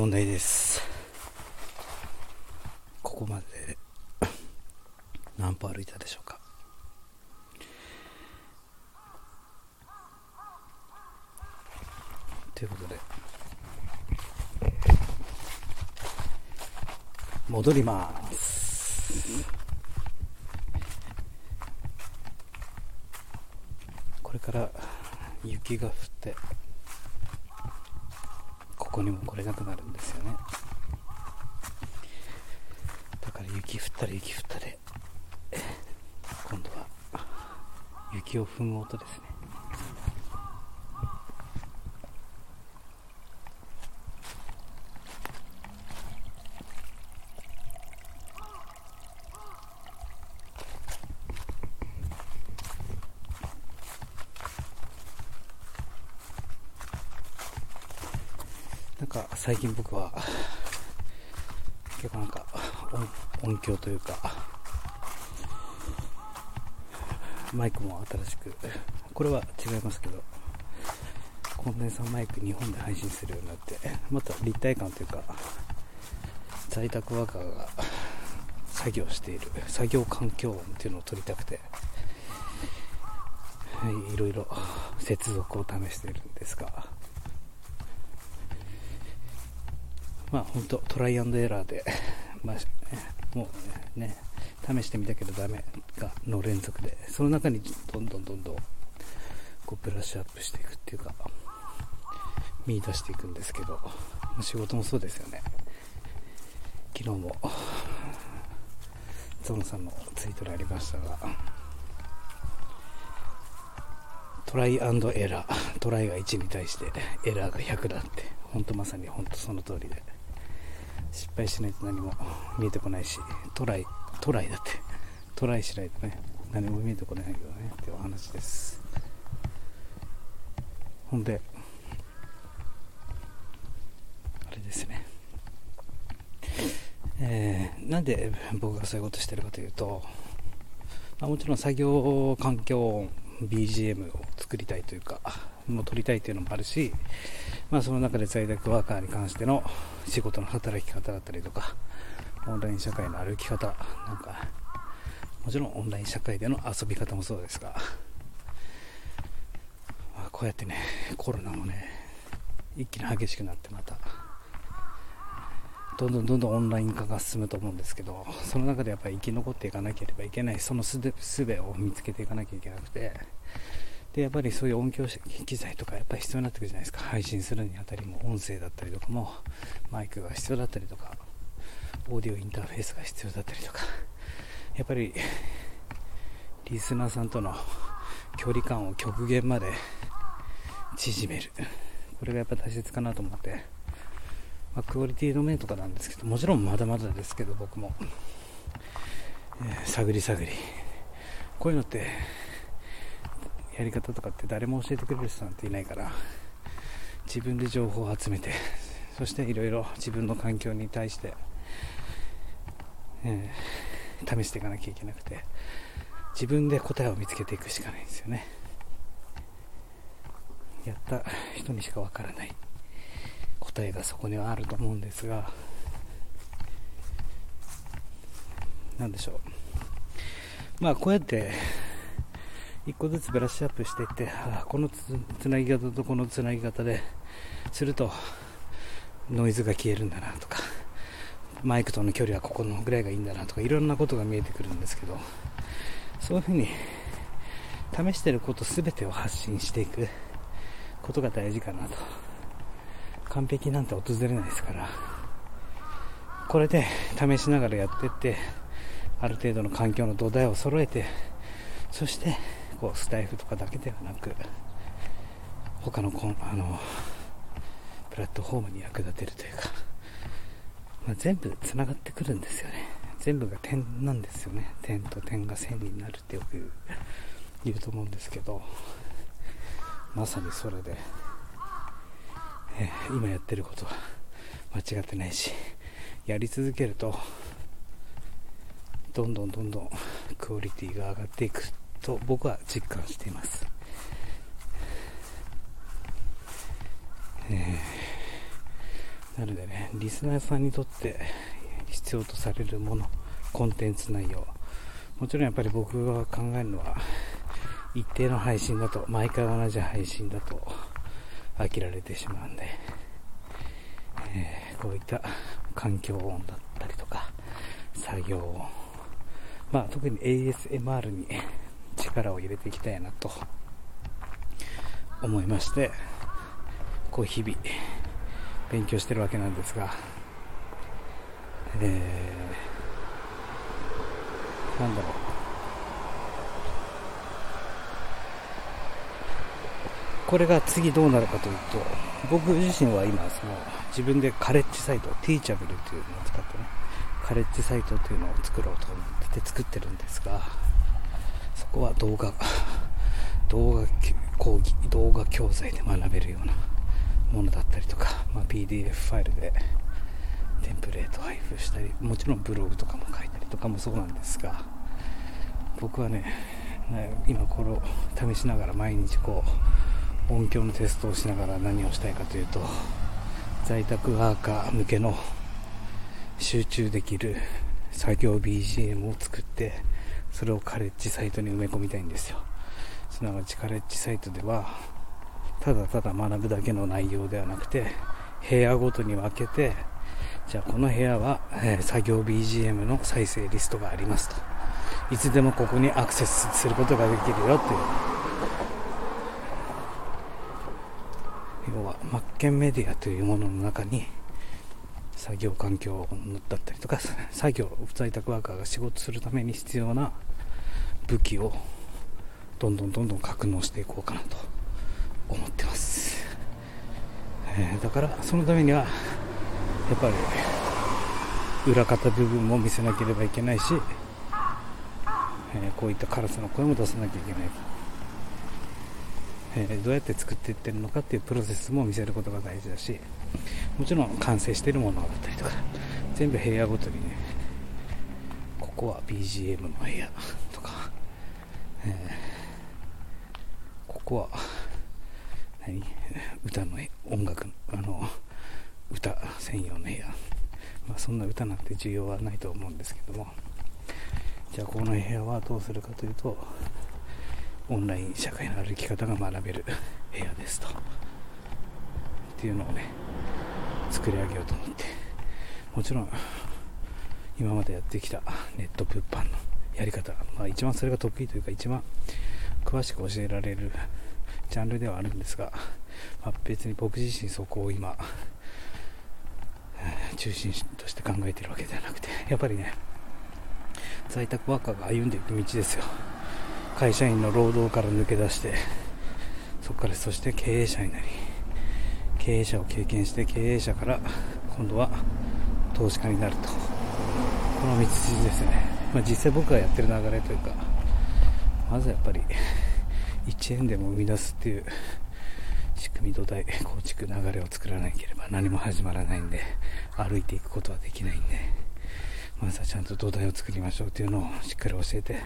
問題です。ここまで何歩歩いたでしょうか。ということで戻ります。これから雪が降ってここにも来れなくなるんですよね。だから雪降ったら雪降ったり。今度は雪を踏む音ですね。最近僕は結構なんか音響というかマイクも新しくこれは違いますけどコンデンサーマイク日本で配信するようになってまた立体感というか在宅ワーカーが作業している作業環境音っていうのを撮りたくて、はい、いろいろ接続を試しているんですがまあ本当トライアンドエラーで、まあ、もうね、試してみたけどダメがの連続で、その中にどんどんどんどんこうブラッシュアップしていくっていうか、見出していくんですけど、仕事もそうですよね。昨日も、ゾノさんのツイートでありましたが、トライアンドエラー、トライが1に対してエラーが100だって、本当まさに本当その通りで。失敗しないと何も見えてこないしトライトライだって。トライしないとね何も見えてこないよねっていうお話です。ほんであれですね。えー、なんで僕がそういうことしてるかというと、まあ、もちろん作業環境音 BGM を作りたいというかもう撮りたいというのもあるし、まあ、その中で在宅ワーカーに関しての仕事の働き方だったりとかオンライン社会の歩き方なんかもちろんオンライン社会での遊び方もそうですが、まあ、こうやってねコロナもね一気に激しくなってまたどんどんどんどんオンライン化が進むと思うんですけどその中でやっぱり生き残っていかなければいけないそのすべを見つけていかなきゃいけなくてでやっぱりそういう音響機材とかやっぱり必要になってくるじゃないですか。配信するにあたりも音声だったりとかもマイクが必要だったりとかオーディオインターフェースが必要だったりとか。やっぱりリスナーさんとの距離感を極限まで縮める。これがやっぱ大切かなと思って。まあ、クオリティの面とかなんですけどもちろんまだまだですけど僕も、えー、探り探り。こういうのってやり方とかって誰も教えてくれる人なんていないから自分で情報を集めて そしていろいろ自分の環境に対して、えー、試していかなきゃいけなくて自分で答えを見つけていくしかないんですよね。やった人にしかわからない。答えがそこにはあると思うんですが何でしょう。まあこうやって一個ずつブラッシュアップしていってあこのつなぎ方とこのつなぎ方でするとノイズが消えるんだなとかマイクとの距離はここのぐらいがいいんだなとかいろんなことが見えてくるんですけどそういうふうに試してること全てを発信していくことが大事かなと。完璧なんて訪れないですからこれで試しながらやっていってある程度の環境の土台を揃えてそしてこうスタイフとかだけではなく他のこあのプラットフォームに役立てるというか、まあ、全部つながってくるんですよね。全部が点なんですよね。点と点が線になるってよく言うと思うんですけどまさにそれでえ今やってることは間違ってないしやり続けるとどんどんどんどんクオリティが上がっていくと僕は実感しています、えーなのでね、リスナーさんにとって必要とされるもの、コンテンツ内容、もちろんやっぱり僕が考えるのは、一定の配信だと、毎回同じ配信だと飽きられてしまうんで、えー、こういった環境音だったりとか、作業音、まあ特に ASMR に力を入れていきたいなと思いまして、こう日々勉強してるわけなんですが、えー、なんだろう。これが次どうなるかというと、僕自身は今、その自分でカレッジサイト、ティーチャブルというのを使ってね、カレッジサイトというのを作ろうと思ってて作ってるんですが、そこは動画、動画講義、動画教材で学べるようなものだったりとか、まあ、PDF ファイルでテンプレート配布したり、もちろんブログとかも書いたりとかもそうなんですが、僕はね、今これを試しながら毎日こう音響のテストをしながら何をしたいかというと在宅ワーカー向けの集中できる作業 BGM を作ってそれをカレッジサイトに埋め込みたいんですよ。すなわちカレッジサイトではただただ学ぶだけの内容ではなくて部屋ごとに分けてじゃあこの部屋は、えー、作業 BGM の再生リストがありますと。いつでもここにアクセスすることができるよという。要はマッケンメディアというものの中に作業環境だったりとか作業在宅ワーカーが仕事するために必要な武器をどんどんどんどん格納していこうかなと思ってます、えー、だからそのためにはやっぱり裏方部分も見せなければいけないし、えー、こういったカラスの声も出さなきゃいけない。えー、どうやって作っていってるのかっていうプロセスも見せることが大事だしもちろん完成しているものだったりとか全部部屋ごとにねここは BGM の部屋とか、えー、ここは何？歌の音楽あの歌専用の部屋、まあ、そんな歌なんて需要はないと思うんですけども。じゃあこの部屋はどうするかというとオンライン社会の歩き方が学べる部屋ですと。っていうのをね作り上げようと思って。もちろん今までやってきたネット物販のやり方、まあ、一番それが得意というか一番詳しく教えられるジャンルではあるんですが、まあ、別に僕自身そこを今中心として考えてるわけではなくてやっぱりね在宅ワーカーが歩んでいく道ですよ。会社員の労働から抜け出してそこからそして経営者になり経営者を経験して経営者から今度は投資家になると。この道筋ですね、まあ、実際僕がやってる流れというかまずやっぱり1円でも生み出すっていう仕組み土台構築流れを作らなければ何も始まらないんで歩いていくことはできないんでまずはちゃんと土台を作りましょうというのをしっかり教えて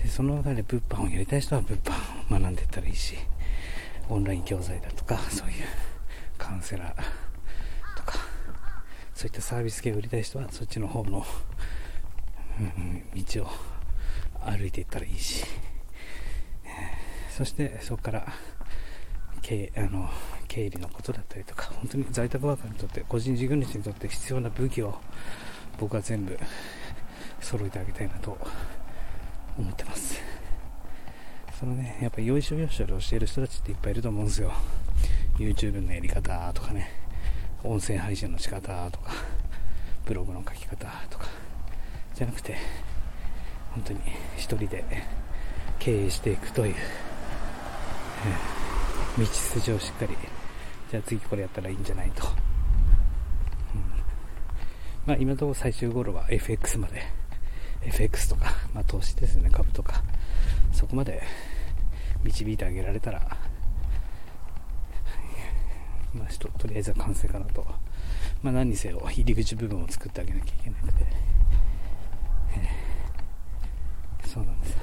でその中で物販をやりたい人は物販を学んでいったらいいしオンライン教材だとかそういうカウンセラーとかそういったサービス系を売りたい人はそっちの方の、うん、道を歩いていったらいいし、そしてそこから経あの経理のことだったりとか本当に在宅ワーカーにとって個人事業主にとって必要な武器を僕は全部揃えてあげたいなと思ってます。そのねやっぱよいしょよいしょで教える人たちっていっぱいいると思うんですよ。YouTube のやり方とかね音声配信の仕方とかブログの書き方とかじゃなくて本当に一人で経営していくという、え、道筋をしっかりじゃあ次これやったらいいんじゃないと、うん、まあ今のところ最終ゴールは FX まで FX とか、まあ、投資ですね、株とか、そこまで導いてあげられたら、まあ、ととりあえずは完成かなと。まあ、何にせよ、入り口部分を作ってあげなきゃいけなくて、えー、そうなんですよ。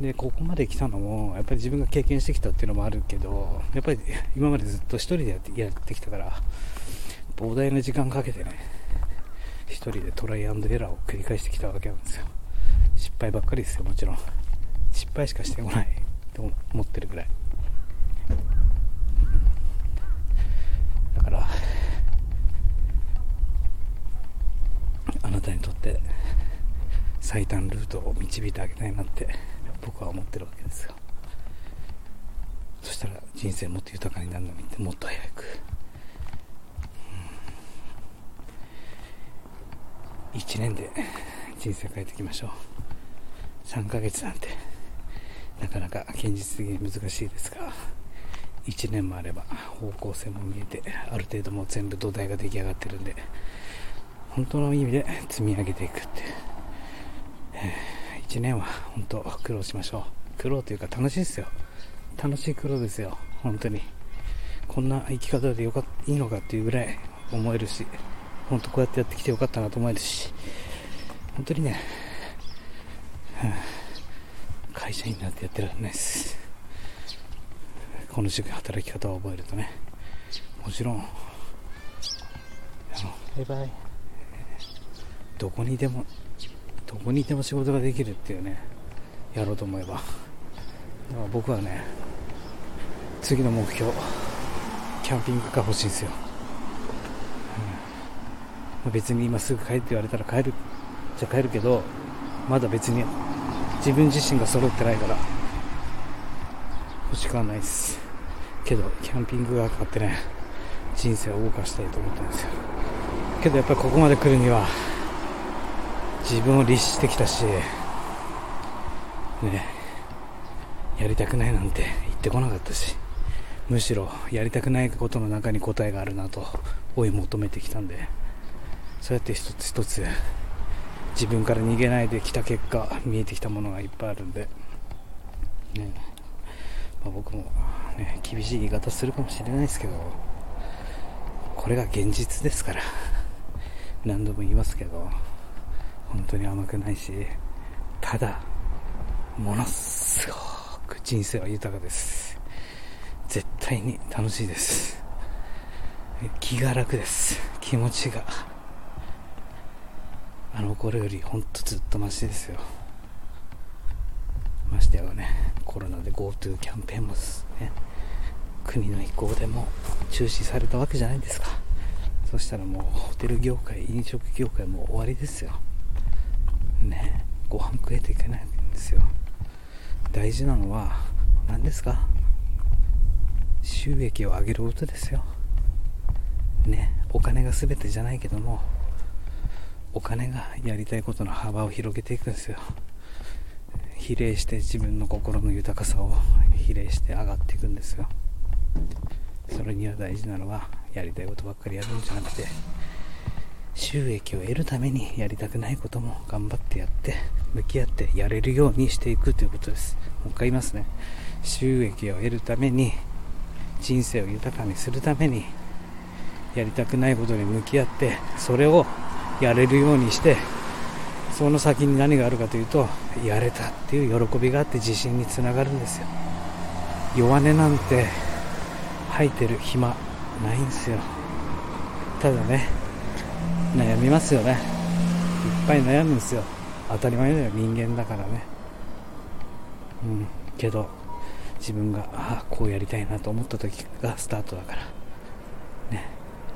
で、ここまで来たのも、やっぱり自分が経験してきたっていうのもあるけど、やっぱり今までずっと一人でやってやってきたから、膨大な時間かけてね一人でトライアンドエラーを繰り返してきたわけなんですよ。失敗ばっかりですよもちろん。失敗しかしてこないと思ってるぐらい。だからあなたにとって最短ルートを導いてあげたいなって僕は思ってるわけですよ。そしたら人生もっと豊かになるのにってもっと早く、うん、1年で人生変えていきましょう。3ヶ月なんてなかなか現実的に難しいですが。1年もあれば方向性も見えてある程度もう全部土台が出来上がってるんで本当の意味で積み上げていくって、えー、1年は本当苦労しましょう。苦労というか楽しいですよ。楽しい苦労ですよ。本当に。こんな生き方でよかいいのかっていうぐらい思えるし本当こうやってやってきてよかったなと思えるし。本当にね、会社員なってやってらんないです。この時期働き方を覚えるとねもちろんあのバイバイ。どこにでもどこにいても仕事ができるっていうねやろうと思えば。だから僕はね次の目標キャンピングカー欲しいんですよ、うん、別に今すぐ帰って言われたら帰るじゃ帰るけどまだ別に自分自身が揃ってないから欲しくはないです。けどキャンピングカー買ってね人生を動かしたいと思ってるんですよ。けどやっぱりここまで来るには自分を律してきたし、ね、やりたくないなんて言ってこなかったし、むしろやりたくないことの中に答えがあるなと追い求めてきたんで、そうやって一つ一つ自分から逃げないできた結果、見えてきたものがいっぱいあるんで、ね。まあ、僕も、ね、厳しい言い方するかもしれないですけど、これが現実ですから、何度も言いますけど、本当に甘くないし、ただ、ものすごく人生は豊かです。絶対に楽しいです。気が楽です。気持ちが。あの頃よりほんとずっとマシですよ。ましてやね、コロナで GoTo キャンペーンもね、国の意向でも中止されたわけじゃないですか。そしたらもうホテル業界、飲食業界も終わりですよ。ねご飯食えていけないんですよ大事なのは何ですか？収益を上げることですよねお金が全てじゃないけどもお金がやりたいことの幅を広げていくんですよ比例して自分の心の豊かさを比例して上がっていくんですよ。それには大事なのはやりたいことばっかりやるんじゃなくて収益を得るためにやりたくないことも頑張ってやって向き合ってやれるようにしていくということです。もう一回言いますね。収益を得るために人生を豊かにするためにやりたくないことに向き合ってそれをやれるようにしてその先に何があるかというとやれたっていう喜びがあって自信につながるんですよ。弱音なんて吐いてる暇ないんですよ。ただね悩みますよね。いっぱい悩むんですよ。当たり前だよ人間だからね。うん。けど自分がああこうやりたいなと思った時がスタートだから。ね。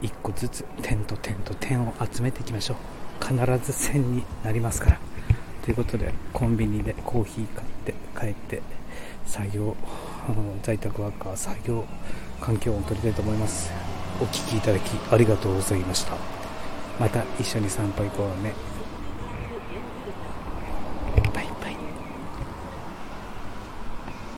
一個ずつ点と点と点を集めていきましょう。必ず線になりますから。ということでコンビニでコーヒー買って帰って作業在宅ワーカー作業環境を取りたいと思います。お聴きいただきありがとうございました。また一緒に参拝行こうね